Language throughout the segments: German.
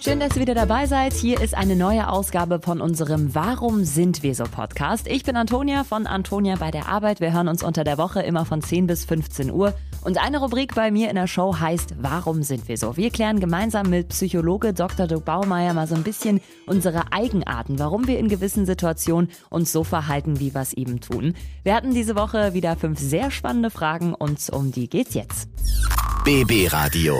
Schön, dass ihr wieder dabei seid. Hier ist eine neue Ausgabe von unserem Warum sind wir so Podcast. Ich bin Antonia von Antonia bei der Arbeit. Wir hören uns unter der Woche immer von 10 bis 15 Uhr. Und eine Rubrik bei mir in der Show heißt Warum sind wir so? Wir klären gemeinsam mit Psychologe Dr. Dirk Baumeier mal so ein bisschen unsere Eigenarten, warum wir in gewissen Situationen uns so verhalten, wie wir es eben tun. Wir hatten diese Woche wieder fünf sehr spannende Fragen und um die geht's jetzt. BB Radio.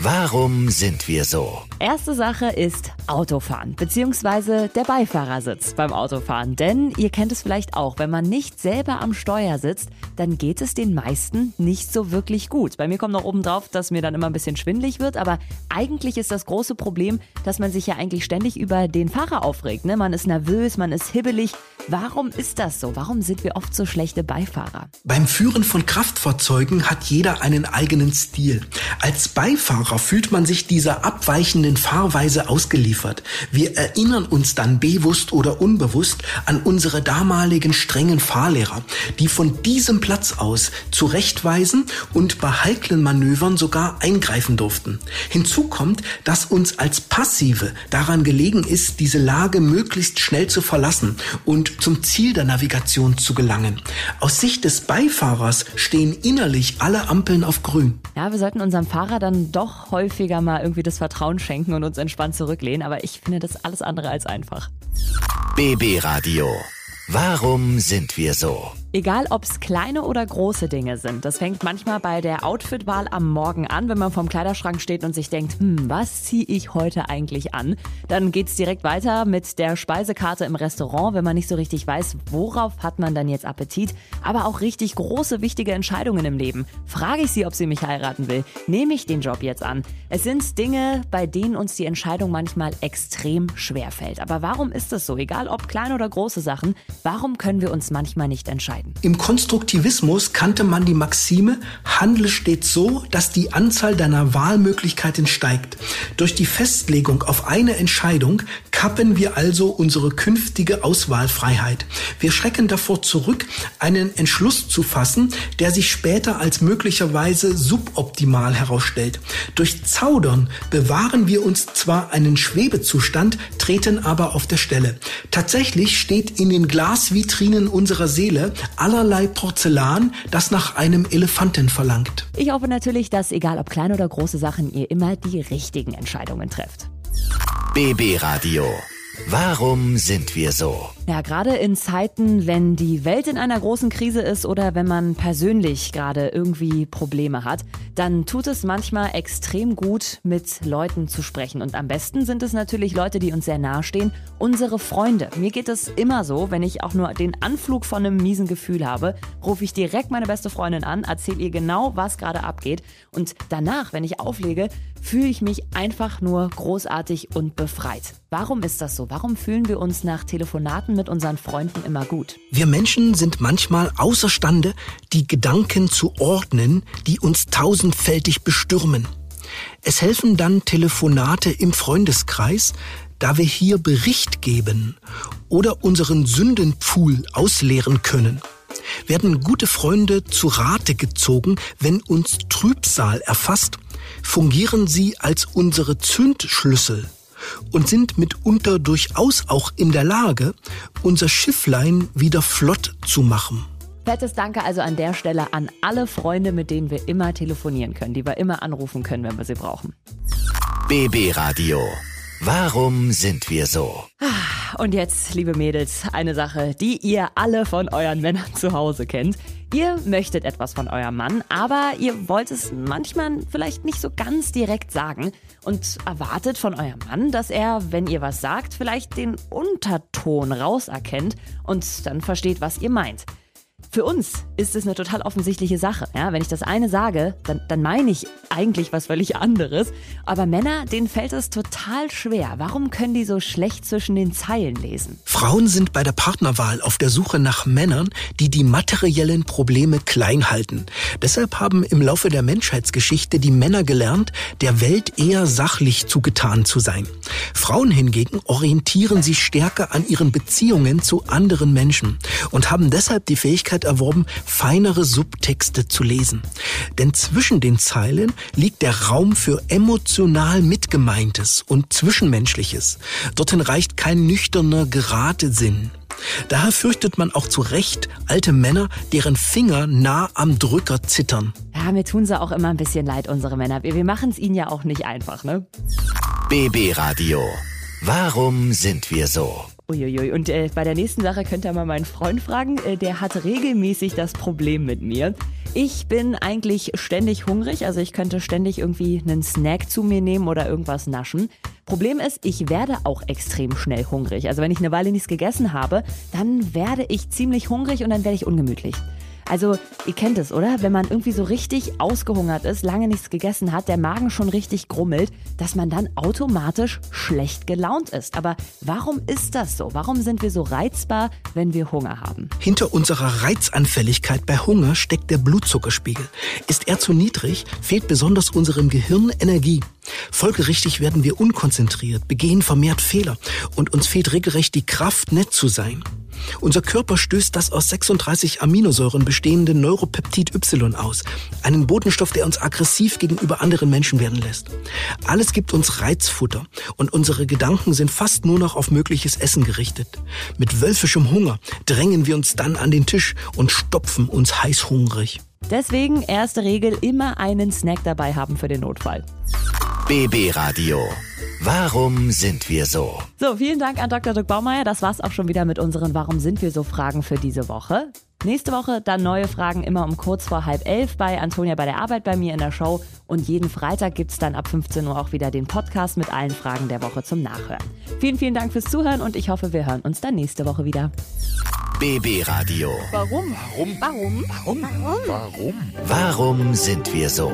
Warum sind wir so? Erste Sache ist Autofahren, beziehungsweise der Beifahrersitz beim Autofahren. Denn ihr kennt es vielleicht auch, wenn man nicht selber am Steuer sitzt, dann geht es den meisten nicht so wirklich gut. Bei mir kommt noch oben drauf, dass mir dann immer ein bisschen schwindlig wird, aber eigentlich ist das große Problem, dass man sich ja eigentlich ständig über den Fahrer aufregt. Ne? Man ist nervös, man ist hibbelig. Warum ist das so? Warum sind wir oft so schlechte Beifahrer? Beim Führen von Kraftfahrzeugen hat jeder einen eigenen Stil. Als Beifahrer fühlt man sich dieser abweichenden Fahrweise ausgeliefert. Wir erinnern uns dann bewusst oder unbewusst an unsere damaligen strengen Fahrlehrer, die von diesem Platz aus zurechtweisen und bei heiklen Manövern sogar eingreifen durften. Hinzu kommt, dass uns als Passive daran gelegen ist, diese Lage möglichst schnell zu verlassen und zum Ziel der Navigation zu gelangen. Aus Sicht des Beifahrers stehen innerlich alle Ampeln auf grün. Ja, wir sollten unserem Fahrer dann doch häufiger mal irgendwie das Vertrauen schenken und uns entspannt zurücklehnen, aber ich finde das alles andere als einfach. BB Radio. Warum sind wir so? Egal, ob es kleine oder große Dinge sind, das fängt manchmal bei der Outfitwahl am Morgen an, wenn man vorm Kleiderschrank steht und sich denkt, hm, was ziehe ich heute eigentlich an? Dann geht's direkt weiter mit der Speisekarte im Restaurant, wenn man nicht so richtig weiß, worauf hat man dann jetzt Appetit. Aber auch richtig große, wichtige Entscheidungen im Leben. Frage ich sie, ob sie mich heiraten will? Nehme ich den Job jetzt an? Es sind Dinge, bei denen uns die Entscheidung manchmal extrem schwer fällt. Aber warum ist das so? Egal ob kleine oder große Sachen, warum können wir uns manchmal nicht entscheiden? Im Konstruktivismus kannte man die Maxime, handle stets so, dass die Anzahl deiner Wahlmöglichkeiten steigt. Durch die Festlegung auf eine Entscheidung kappen wir also unsere künftige Auswahlfreiheit. Wir schrecken davor zurück, einen Entschluss zu fassen, der sich später als möglicherweise suboptimal herausstellt. Durch Zaudern bewahren wir uns zwar einen Schwebezustand, treten aber auf der Stelle. Tatsächlich steht in den Glasvitrinen unserer Seele allerlei Porzellan, das nach einem Elefanten verlangt. Ich hoffe natürlich, dass egal ob kleine oder große Sachen, ihr immer die richtigen Entscheidungen trefft. BB Radio. Warum sind wir so? Ja, gerade in Zeiten, wenn die Welt in einer großen Krise ist oder wenn man persönlich gerade irgendwie Probleme hat, dann tut es manchmal extrem gut, mit Leuten zu sprechen. Und am besten sind es natürlich Leute, die uns sehr nahestehen, unsere Freunde. Mir geht es immer so, wenn ich auch nur den Anflug von einem miesen Gefühl habe, rufe ich direkt meine beste Freundin an, erzähle ihr genau, was gerade abgeht. Und danach, wenn ich auflege, fühle ich mich einfach nur großartig und befreit. Warum ist das so? Warum fühlen wir uns nach Telefonaten mit unseren Freunden immer gut? Wir Menschen sind manchmal außerstande, die Gedanken zu ordnen, die uns tausendfältig bestürmen. Es helfen dann Telefonate im Freundeskreis, da wir hier Bericht geben oder unseren Sündenpfuhl ausleeren können. Werden gute Freunde zu Rate gezogen, wenn uns Trübsal erfasst, fungieren sie als unsere Zündschlüssel und sind mitunter durchaus auch in der Lage, unser Schifflein wieder flott zu machen. Fettes Danke also an der Stelle an alle Freunde, mit denen wir immer telefonieren können, die wir immer anrufen können, wenn wir sie brauchen. BB Radio. Warum sind wir so? Und jetzt, liebe Mädels, eine Sache, die ihr alle von euren Männern zu Hause kennt. Ihr möchtet etwas von eurem Mann, aber ihr wollt es manchmal vielleicht nicht so ganz direkt sagen und erwartet von eurem Mann, dass er, wenn ihr was sagt, vielleicht den Unterton rauserkennt und dann versteht, was ihr meint. Für uns ist es eine total offensichtliche Sache. Ja, wenn ich das eine sage, dann, dann meine ich eigentlich was völlig anderes. Aber Männer, denen fällt es total schwer. Warum können die so schlecht zwischen den Zeilen lesen? Frauen sind bei der Partnerwahl auf der Suche nach Männern, die die materiellen Probleme klein halten. Deshalb haben im Laufe der Menschheitsgeschichte die Männer gelernt, der Welt eher sachlich zugetan zu sein. Frauen hingegen orientieren sich stärker an ihren Beziehungen zu anderen Menschen und haben deshalb die Fähigkeit, Fähigkeit erworben, feinere Subtexte zu lesen. Denn zwischen den Zeilen liegt der Raum für emotional Mitgemeintes und Zwischenmenschliches. Dorthin reicht kein nüchterner Geratesinn. Daher fürchtet man auch zu Recht alte Männer, deren Finger nah am Drücker zittern. Ja, mir tun sie auch immer ein bisschen leid, unsere Männer. Wir, wir machen es ihnen ja auch nicht einfach, ne? BB Radio. Warum sind wir so? Uiuiui. Und äh, bei der nächsten Sache könnt ihr mal meinen Freund fragen. Äh, der hat regelmäßig das Problem mit mir. Ich bin eigentlich ständig hungrig, also ich könnte ständig irgendwie einen Snack zu mir nehmen oder irgendwas naschen. Problem ist, ich werde auch extrem schnell hungrig. Also wenn ich eine Weile nichts gegessen habe, dann werde ich ziemlich hungrig und dann werde ich ungemütlich. Also, ihr kennt es, oder? Wenn man irgendwie so richtig ausgehungert ist, lange nichts gegessen hat, der Magen schon richtig grummelt, dass man dann automatisch schlecht gelaunt ist. Aber warum ist das so? Warum sind wir so reizbar, wenn wir Hunger haben? Hinter unserer Reizanfälligkeit bei Hunger steckt der Blutzuckerspiegel. Ist er zu niedrig, fehlt besonders unserem Gehirn Energie. Folgerichtig werden wir unkonzentriert, begehen vermehrt Fehler und uns fehlt regelrecht die Kraft, nett zu sein. Unser Körper stößt das aus 36 Aminosäuren bestehende Neuropeptid Y aus, einen Botenstoff, der uns aggressiv gegenüber anderen Menschen werden lässt. Alles gibt uns Reizfutter und unsere Gedanken sind fast nur noch auf mögliches Essen gerichtet. Mit wölfischem Hunger drängen wir uns dann an den Tisch und stopfen uns heißhungrig. Deswegen erste Regel immer einen Snack dabei haben für den Notfall. BB Radio. Warum sind wir so? So, vielen Dank an Dr. Dirk Baumeier. Das war's auch schon wieder mit unseren Warum sind wir so Fragen für diese Woche. Nächste Woche dann neue Fragen immer um kurz vor halb elf bei Antonia bei der Arbeit bei mir in der Show. Und jeden Freitag gibt's dann ab 15 Uhr auch wieder den Podcast mit allen Fragen der Woche zum Nachhören. Vielen, vielen Dank fürs Zuhören und ich hoffe, wir hören uns dann nächste Woche wieder. BB Radio. Warum? Warum? Warum? Warum? Warum? Warum sind wir so?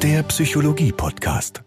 Der Psychologie-Podcast.